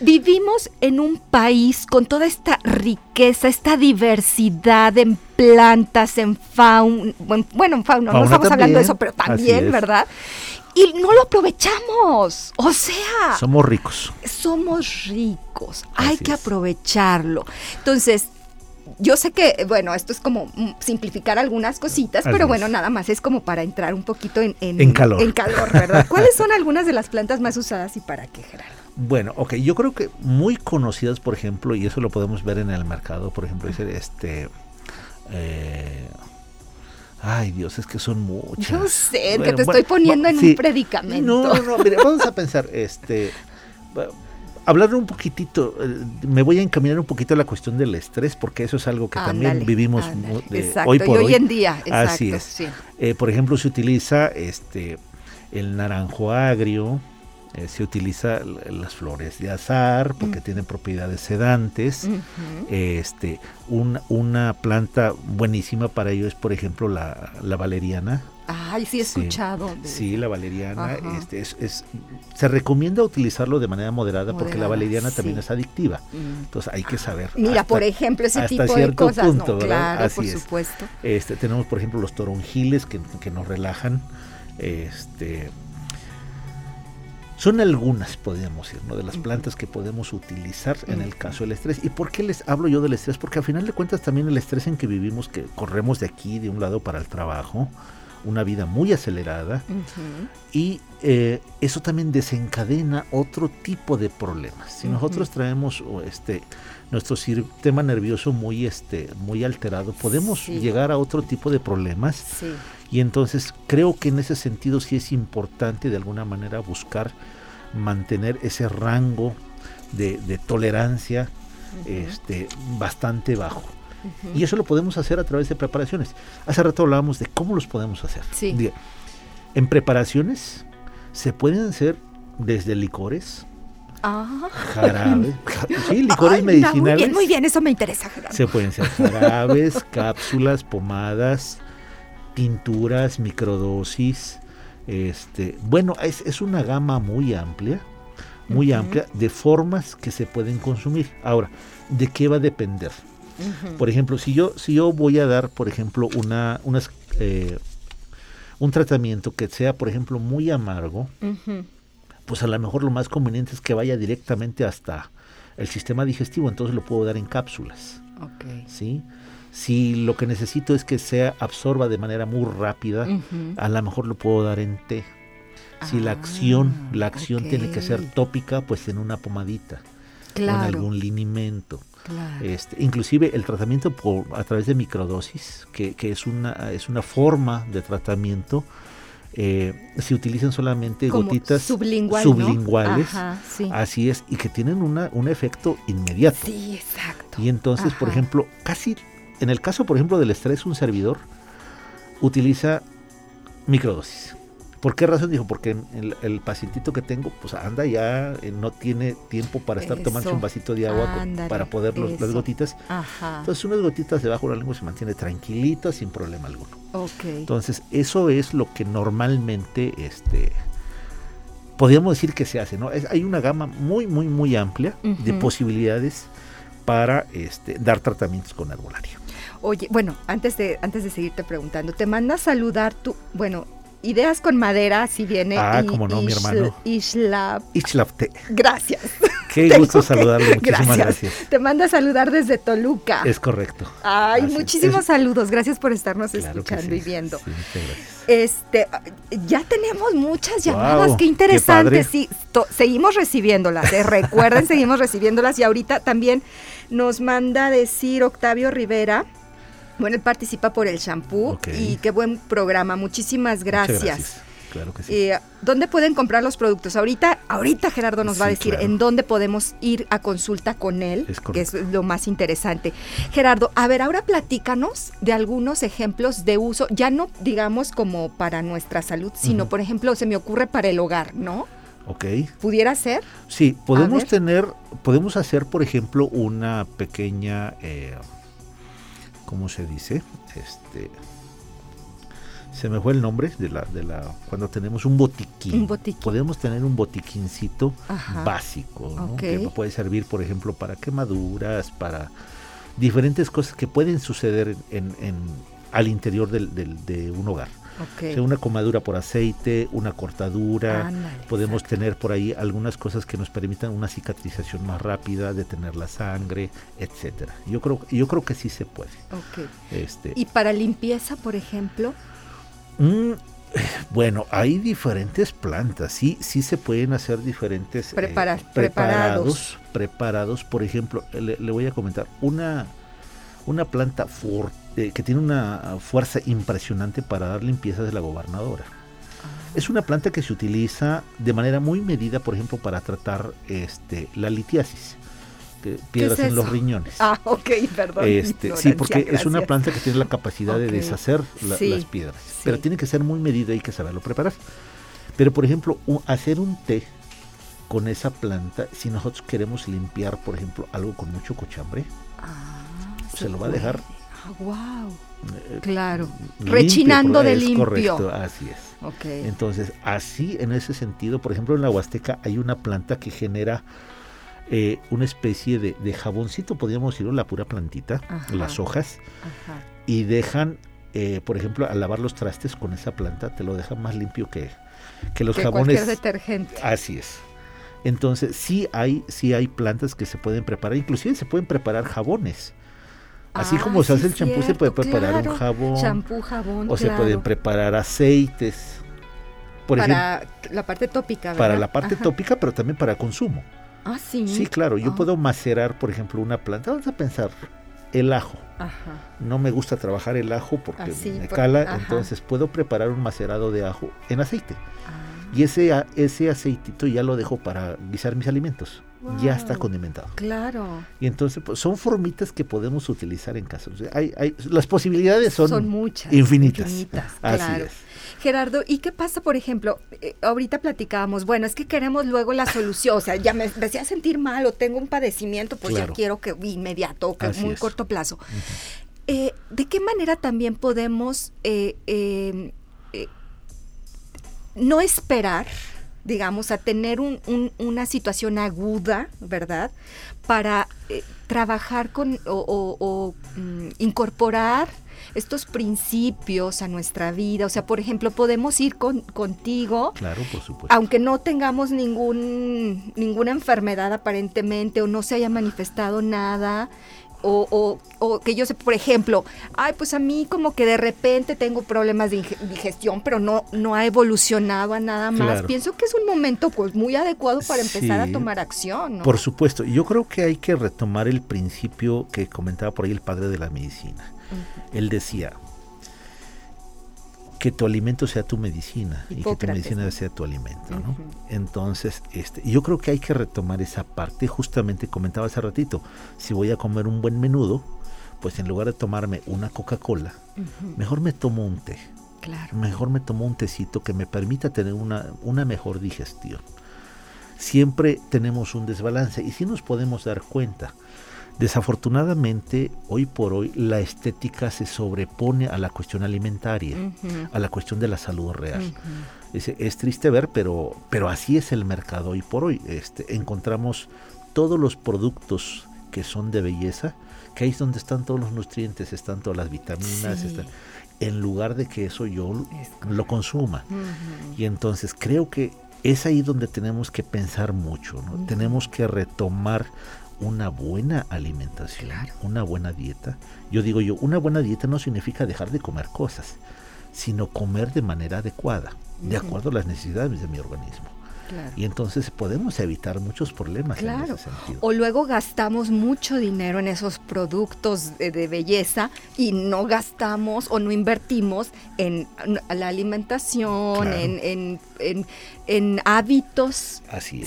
vivimos en un país con toda esta riqueza, esta diversidad en plantas, en fauna, bueno, en fauna, no estamos hablando de eso, pero también, es. ¿verdad? Y no lo aprovechamos. O sea, Somos ricos. somos ricos, hay que aprovecharlo. Entonces, yo sé que, bueno, esto es como mm, simplificar algunas cositas, Así pero es. bueno, nada más es como para entrar un poquito en, En calor. En calor, ¿verdad? ¿Cuáles son algunas de las plantas más usadas y para qué, Gerardo? Bueno, ok, yo creo que muy conocidas, por ejemplo, y eso lo podemos ver en el mercado, por ejemplo, es este... eh, ay, Dios, es que son muchas. Yo sé que Bueno, te bueno, estoy poniendo en sí. un predicamento. No, no, no, mire, vamos a pensar, este... Hablar un poquitito, eh, me voy a encaminar un poquito a la cuestión del estrés, porque eso es algo que también vivimos de hoy por y hoy, hoy. en día, exacto, Así es. sí. Eh, por ejemplo, se utiliza este el naranjo agrio, eh, se utiliza las flores de azar porque tienen propiedades sedantes. Este, un- una planta buenísima para ello es, por ejemplo, la, la valeriana. Ay, sí he Sí, escuchado. de- Sí, la valeriana. Este, es, es- se recomienda utilizarlo de manera moderada, porque la valeriana también es adictiva. Mm. Entonces hay que saber. Mira, hasta- por ejemplo, ese tipo de cosas. punto, no, claro, Así por es. supuesto. Este, tenemos, por ejemplo, los toronjiles que, que nos relajan. Este, son algunas, podríamos decir, ¿no? de las plantas que podemos utilizar en el caso del estrés. ¿Y por qué les hablo yo del estrés? Porque al final de cuentas también el estrés en que vivimos, que corremos de aquí, de un lado para el trabajo, una vida muy acelerada, y eh, eso también desencadena otro tipo de problemas. Si nosotros traemos este nuestro sistema nervioso muy este muy alterado, podemos Sí. llegar a otro tipo de problemas Sí. y entonces creo que en ese sentido sí es importante de alguna manera buscar mantener ese rango de, de tolerancia este, bastante bajo. Y eso lo podemos hacer a través de preparaciones. Hace rato hablábamos de cómo los podemos hacer. Sí. En preparaciones se pueden hacer desde licores, Ah. Jarabe. Sí, licores Ay, no, medicinales. muy bien, muy bien, eso me interesa. Se pueden ser jarabes, cápsulas, pomadas, tinturas, microdosis. Este, bueno, es, es una gama muy amplia, muy amplia de formas que se pueden consumir. Ahora, ¿de qué va a depender? Por ejemplo, si yo, si yo voy a dar, por ejemplo, una, unas, eh, un tratamiento que sea, por ejemplo, muy amargo, pues a lo mejor lo más conveniente es que vaya directamente hasta el sistema digestivo, entonces lo puedo dar en cápsulas. ¿sí? Si lo que necesito es que se absorba de manera muy rápida, a lo mejor lo puedo dar en té. Si la Ah, acción, la acción tiene que ser tópica, pues en una pomadita, o en Claro, algún linimento. Claro. Este, inclusive el tratamiento por a través de microdosis, que, que es una es una forma de tratamiento, eh, se utilizan solamente Como gotitas sublingual, ¿no? sublinguales, Ajá, sí. así es, y que tienen una, un efecto inmediato. Sí, exacto. Y entonces, por ejemplo, casi en el caso, por ejemplo, del estrés, un servidor utiliza microdosis. ¿Por qué razón? Dijo, porque el, el pacientito que tengo, pues anda ya, eh, no tiene tiempo para estar tomando un vasito de agua con- para poder los- las gotitas. Ajá. Entonces, unas gotitas debajo de la lengua se mantiene tranquilita, sin problema alguno. ok. Entonces, eso es lo que normalmente, este, podríamos decir que se hace, ¿no? Es- hay una gama muy, muy, muy amplia de posibilidades para este, dar tratamientos con herbolaria. Oye, bueno, antes de, antes de seguirte preguntando, te manda a saludar tu, bueno, ideas con madera, si viene. Ah, y- cómo no, mi hermano. Isla, Ichlafte. gracias. Qué Tengo gusto que- saludarlo, muchísimas gracias. Te manda a saludar desde Toluca. Es correcto. Ay, muchísimos Es- saludos. Gracias por estarnos Claro escuchando sí, y viendo. sí, gracias. Este, ya tenemos muchas llamadas, qué qué interesante. Sí, to- seguimos recibiéndolas, ¿eh? recuerden, seguimos recibiéndolas y ahorita también nos manda a decir Octavio Rivera. Bueno, él participa por el shampoo y qué buen programa. Muchísimas gracias. Claro que sí. Eh, ¿Dónde pueden comprar los productos? Ahorita, ahorita Gerardo nos va a decir claro. en dónde podemos ir a consulta con él, Es que es lo más interesante. Gerardo, a ver, ahora platícanos de algunos ejemplos de uso, ya no digamos como para nuestra salud, sino por ejemplo, se me ocurre para el hogar, ¿no? ok. ¿Pudiera ser? Sí, podemos tener, podemos hacer, por ejemplo, una pequeña, eh, ¿cómo se dice? Este, se me fue el nombre de la, de la, cuando tenemos un botiquín. Un botiquín. Podemos tener un botiquincito Ajá. básico, que puede servir, por ejemplo, para quemaduras, para diferentes cosas que pueden suceder en, en- al interior del- del- de un hogar. Ok. O sea, una comadura por aceite, una cortadura, Ándale, podemos exacto. tener por ahí algunas cosas que nos permitan una cicatrización más rápida, detener la sangre, etcétera. Yo creo, yo creo que sí se puede. Ok. Este, ¿Y para limpieza, por ejemplo? mm, bueno, hay diferentes plantas, sí, sí se pueden hacer diferentes eh, Prepara- preparados, preparados. Por ejemplo, le, le voy a comentar una una planta fuerte que tiene una fuerza impresionante para dar limpieza de la gobernadora. Es una planta que se utiliza de manera muy medida, por ejemplo, para tratar este, la litiasis, que- piedras es en los riñones. Ah, ok, perdón. Este, sí, porque es una planta que tiene la capacidad de deshacer la- Sí, las piedras. sí. Pero tiene que ser muy medida y hay que saberlo preparar. Pero, por ejemplo, hacer un té con esa planta, si nosotros queremos limpiar, por ejemplo, algo con mucho cochambre, Ah, se lo va a dejar Ah, wow. eh, Claro. limpio, Rechinando de limpio. Correcto, así es. Ok. Entonces, así en ese sentido, por ejemplo, en la Huasteca hay una planta que genera eh, una especie de, de jaboncito, podríamos decirlo, la pura plantita, Ajá. las hojas, Ajá. y dejan, eh, por ejemplo, al lavar los trastes con esa planta, te lo dejan más limpio que, que los que jabones. cualquier detergente. Así es. Entonces, sí hay, sí hay plantas que se pueden preparar, inclusive se pueden preparar jabones. Así Ah, como se sí hace el champú, se puede preparar claro. un jabón. Champú, jabón, o se pueden preparar aceites. Por ejemplo, para la parte tópica, ¿verdad? para la parte Ajá. tópica, pero también para consumo. Ah, sí. Sí, claro, yo Ah. puedo macerar, por ejemplo, una planta. Vamos a pensar, el ajo. Ajá. No me gusta trabajar el ajo porque Así, me cala, entonces puedo preparar un macerado de ajo en aceite. Ah, Y ese, ese aceitito ya lo dejo para guisar mis alimentos. Ya está condimentado. Claro. Y entonces pues, son formitas que podemos utilizar en casa. hay, hay, las posibilidades son, muchas, infinitas. Así es. Gerardo, ¿y qué pasa, por ejemplo? Eh, ahorita platicábamos, bueno, es que queremos luego la solución, o sea, ya me decía sentir mal o tengo un padecimiento, pues ya quiero que inmediato, que muy corto plazo. Eh, ¿De qué manera también podemos eh, no esperar? Digamos, a tener una situación aguda, ¿verdad? Para trabajar con o, mm, incorporar estos principios a nuestra vida. O sea, por ejemplo, podemos ir con, contigo. Claro, por supuesto. Aunque no tengamos ningún, ninguna enfermedad aparentemente o no se haya manifestado nada. O, o, que yo sé, por ejemplo, ay, pues a mí como que de repente tengo problemas de digestión, pero no, no ha evolucionado a nada más. Pienso que es un momento pues muy adecuado para empezar a tomar acción. Por supuesto, yo creo que hay que retomar el principio que comentaba por ahí el padre de la medicina. Él decía, que tu alimento sea tu medicina y que tu medicina sea tu alimento, Entonces, este, yo creo que hay que retomar esa parte. Justamente comentaba hace ratito, si voy a comer un buen menudo, pues en lugar de tomarme una Coca-Cola, mejor me tomo un té. Mejor me tomo un tecito que me permita tener una, una mejor digestión. Siempre tenemos un desbalance y si nos podemos dar cuenta Desafortunadamente, hoy por hoy, la estética se sobrepone a la cuestión alimentaria, a la cuestión de la salud real. es, triste ver, pero, pero así es el mercado hoy por hoy. Este, encontramos todos los productos que son de belleza, que ahí es donde están todos los nutrientes, están todas las vitaminas, en lugar de que eso yo lo consuma. Y entonces creo que es ahí donde tenemos que pensar mucho, ¿no? Tenemos que retomar una buena alimentación, una buena dieta. Yo digo yo, una buena dieta no significa dejar de comer cosas, sino comer de manera adecuada, de acuerdo a las necesidades de mi organismo. Y entonces podemos evitar muchos problemas en ese sentido. O luego gastamos mucho dinero en esos productos de, belleza y no gastamos o no invertimos en la alimentación, en, en, hábitos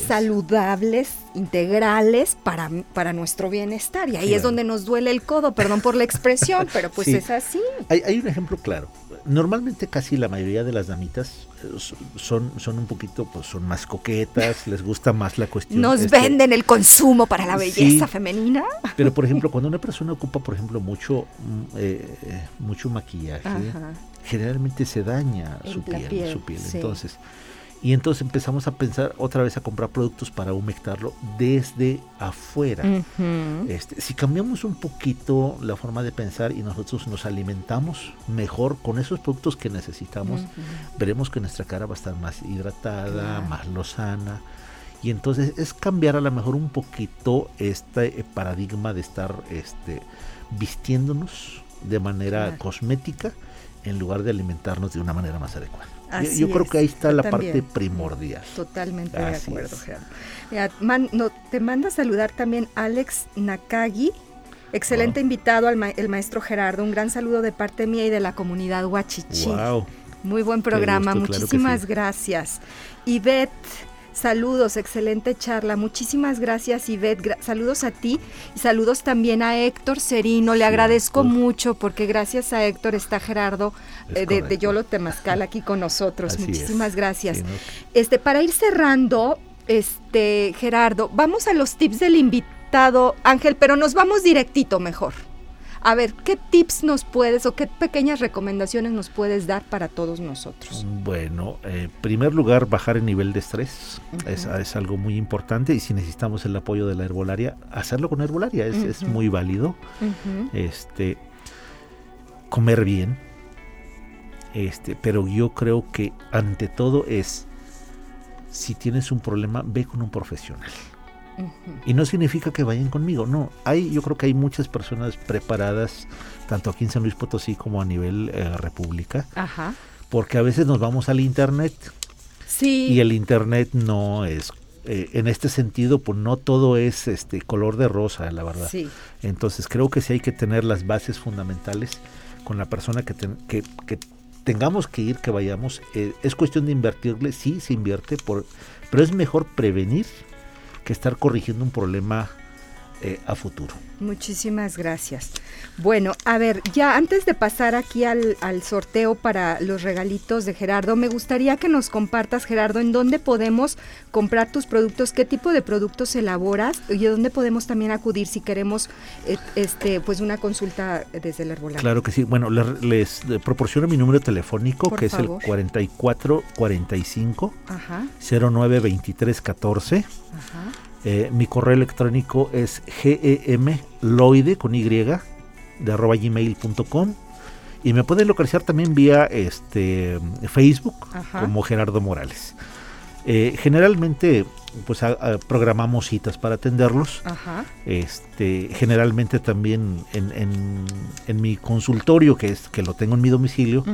saludables, integrales para, para nuestro bienestar. Y ahí es donde nos duele el codo, perdón por la expresión, pero pues es así. Hay, hay un ejemplo claro normalmente casi la mayoría de las damitas eh, son, son un poquito, pues son más coquetas, les gusta más la cuestión. Nos este, venden el consumo para la belleza femenina. Pero por ejemplo, cuando una persona ocupa, por ejemplo, mucho, mm, eh, eh, mucho maquillaje, generalmente se daña su piel, su piel. Entonces, y entonces empezamos a pensar otra vez a comprar productos para humectarlo desde afuera. este, si cambiamos un poquito la forma de pensar y nosotros nos alimentamos mejor con esos productos que necesitamos, veremos que nuestra cara va a estar más hidratada, más lozana. Y entonces es cambiar a lo mejor un poquito este paradigma de estar este, vistiéndonos de manera cosmética en lugar de alimentarnos de una manera más adecuada yo, creo que ahí está la parte primordial. Totalmente de acuerdo, Gerardo. te manda a saludar también Alex Nakagi. Excelente invitado al el maestro Gerardo. Un gran saludo de parte mía y de la comunidad Huachichi. Muy buen programa. Muchísimas gracias. Ivette Saludos, excelente charla. Muchísimas gracias, Ivette. saludos a ti y saludos también a Héctor Serino. Le agradezco mucho porque gracias a Héctor está Gerardo eh, de, Yolo Temazcal aquí con nosotros. Muchísimas gracias. Este, para ir cerrando, este, Gerardo, vamos a los tips del invitado Ángel, pero nos vamos directito mejor. A ver, ¿qué tips nos puedes o qué pequeñas recomendaciones nos puedes dar para todos nosotros? Bueno, en primer lugar, bajar el nivel de estrés es, algo muy importante y si necesitamos el apoyo de la herbolaria, hacerlo con herbolaria es, muy válido. Este, comer bien, este, pero yo creo que ante todo es, si tienes un problema, ve con un profesional. Y no significa que vayan conmigo, no. Hay, yo creo que hay muchas personas preparadas, tanto aquí en San Luis Potosí como a nivel eh, república, porque a veces nos vamos al internet sí. y el internet no es eh, en este sentido, pues no todo es este color de rosa, la verdad. Entonces creo que sí hay que tener las bases fundamentales con la persona que, que, que, tengamos que ir, que vayamos. Eh, es cuestión de invertirle, sí se invierte, por, pero es mejor prevenir que estar corrigiendo un problema eh, a futuro. Muchísimas gracias. Bueno, a ver, ya antes de pasar aquí al, sorteo para los regalitos de Gerardo, me gustaría que nos compartas, Gerardo, en dónde podemos comprar tus productos, qué tipo de productos elaboras y a dónde podemos también acudir si queremos eh, este pues una consulta desde el herbolario. Claro que sí. Bueno, les, proporciono mi número telefónico, que es el 4445 Ajá. 092314. Ajá. Eh, mi correo electrónico es gemloide con y de arroba gmail.com y me pueden localizar también vía este Facebook como Gerardo Morales. Eh, generalmente pues programamos citas para atenderlos. Este, generalmente también en, mi consultorio, que es que lo tengo en mi domicilio,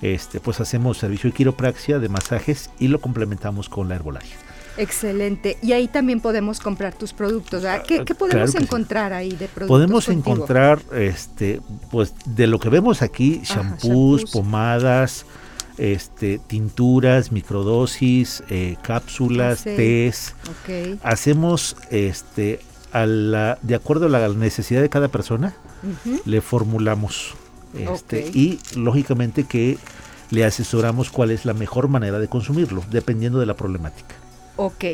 este, pues hacemos servicio de quiropraxia, de masajes y lo complementamos con la herbolaria. Excelente. Y ahí también podemos comprar tus productos. ¿Qué, ah, podemos encontrar ahí de productos? Podemos encontrar, este, pues, de lo que vemos aquí, shampoos, pomadas, este, tinturas, microdosis, eh, cápsulas, tés. Hacemos, este, a la, de acuerdo a la necesidad de cada persona, le formulamos, este, y lógicamente que le asesoramos cuál es la mejor manera de consumirlo, dependiendo de la problemática. Ok.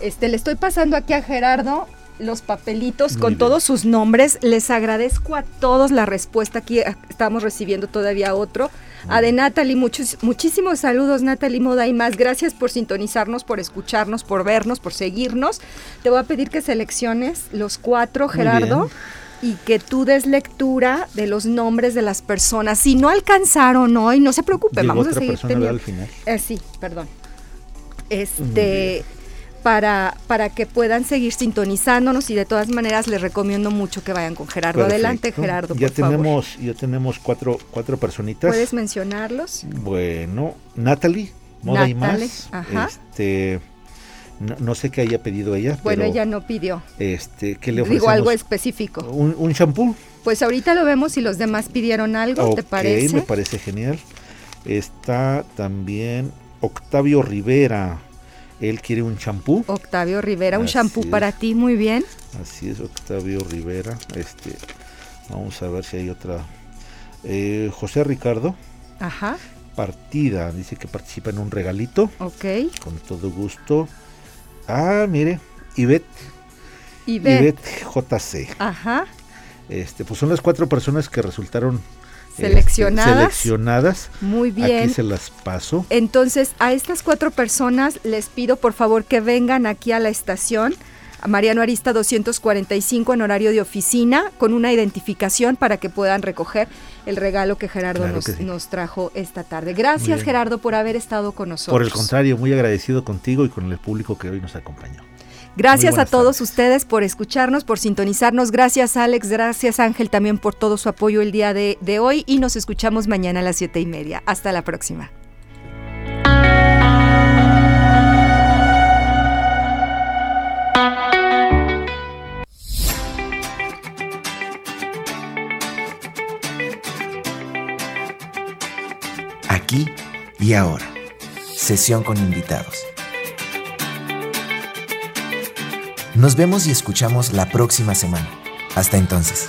Este, le estoy pasando aquí a Gerardo los papelitos con todos sus nombres. Les agradezco a todos la respuesta. Aquí eh, estamos recibiendo todavía otro. a de Natalie, muchos, muchísimos saludos, Natalie Moda y más. Gracias por sintonizarnos, por escucharnos, por vernos, por seguirnos. Te voy a pedir que selecciones los cuatro, Gerardo. Y que tú des lectura de los nombres de las personas. Si no alcanzaron hoy, no se preocupe, vamos a seguir teniendo. Al final. Eh, sí, perdón este para, para que puedan seguir sintonizándonos y de todas maneras les recomiendo mucho que vayan con Gerardo. Adelante, Gerardo. Ya tenemos, ya tenemos cuatro, cuatro personitas. ¿Puedes mencionarlos? Bueno, Natalie, Moda y más. Este no, sé qué haya pedido ella. Bueno, ella no pidió. Este, ¿qué le Digo algo específico. ¿Un, shampoo? Pues ahorita lo vemos si los demás pidieron algo, ¿te parece? me parece genial. Está también Octavio Rivera. Él quiere un champú. Octavio Rivera, un champú para ti, muy bien. Así es, Octavio Rivera. Este, vamos a ver si hay otra. Eh, José Ricardo. Ajá. Partida, dice que participa en un regalito. Ok. Con todo gusto. Ah, mire, Ivette. Ivette. JC. Ajá. Este, pues son las cuatro personas que resultaron este, seleccionadas. seleccionadas. Muy bien. Aquí se las paso. Entonces, a estas cuatro personas les pido por favor que vengan aquí a la estación. A Mariano Arista 245 en horario de oficina con una identificación para que puedan recoger el regalo que Gerardo nos, trajo esta tarde. Gracias Gerardo por haber estado con nosotros. Por el contrario, muy agradecido contigo y con el público que hoy nos acompañó. Gracias a todos ustedes por escucharnos, por sintonizarnos. Gracias Alex, gracias Ángel también por todo su apoyo el día de, de hoy y nos escuchamos mañana a las siete y media. Hasta la próxima. Aquí y ahora. Sesión con invitados. Nos vemos y escuchamos la próxima semana. Hasta entonces.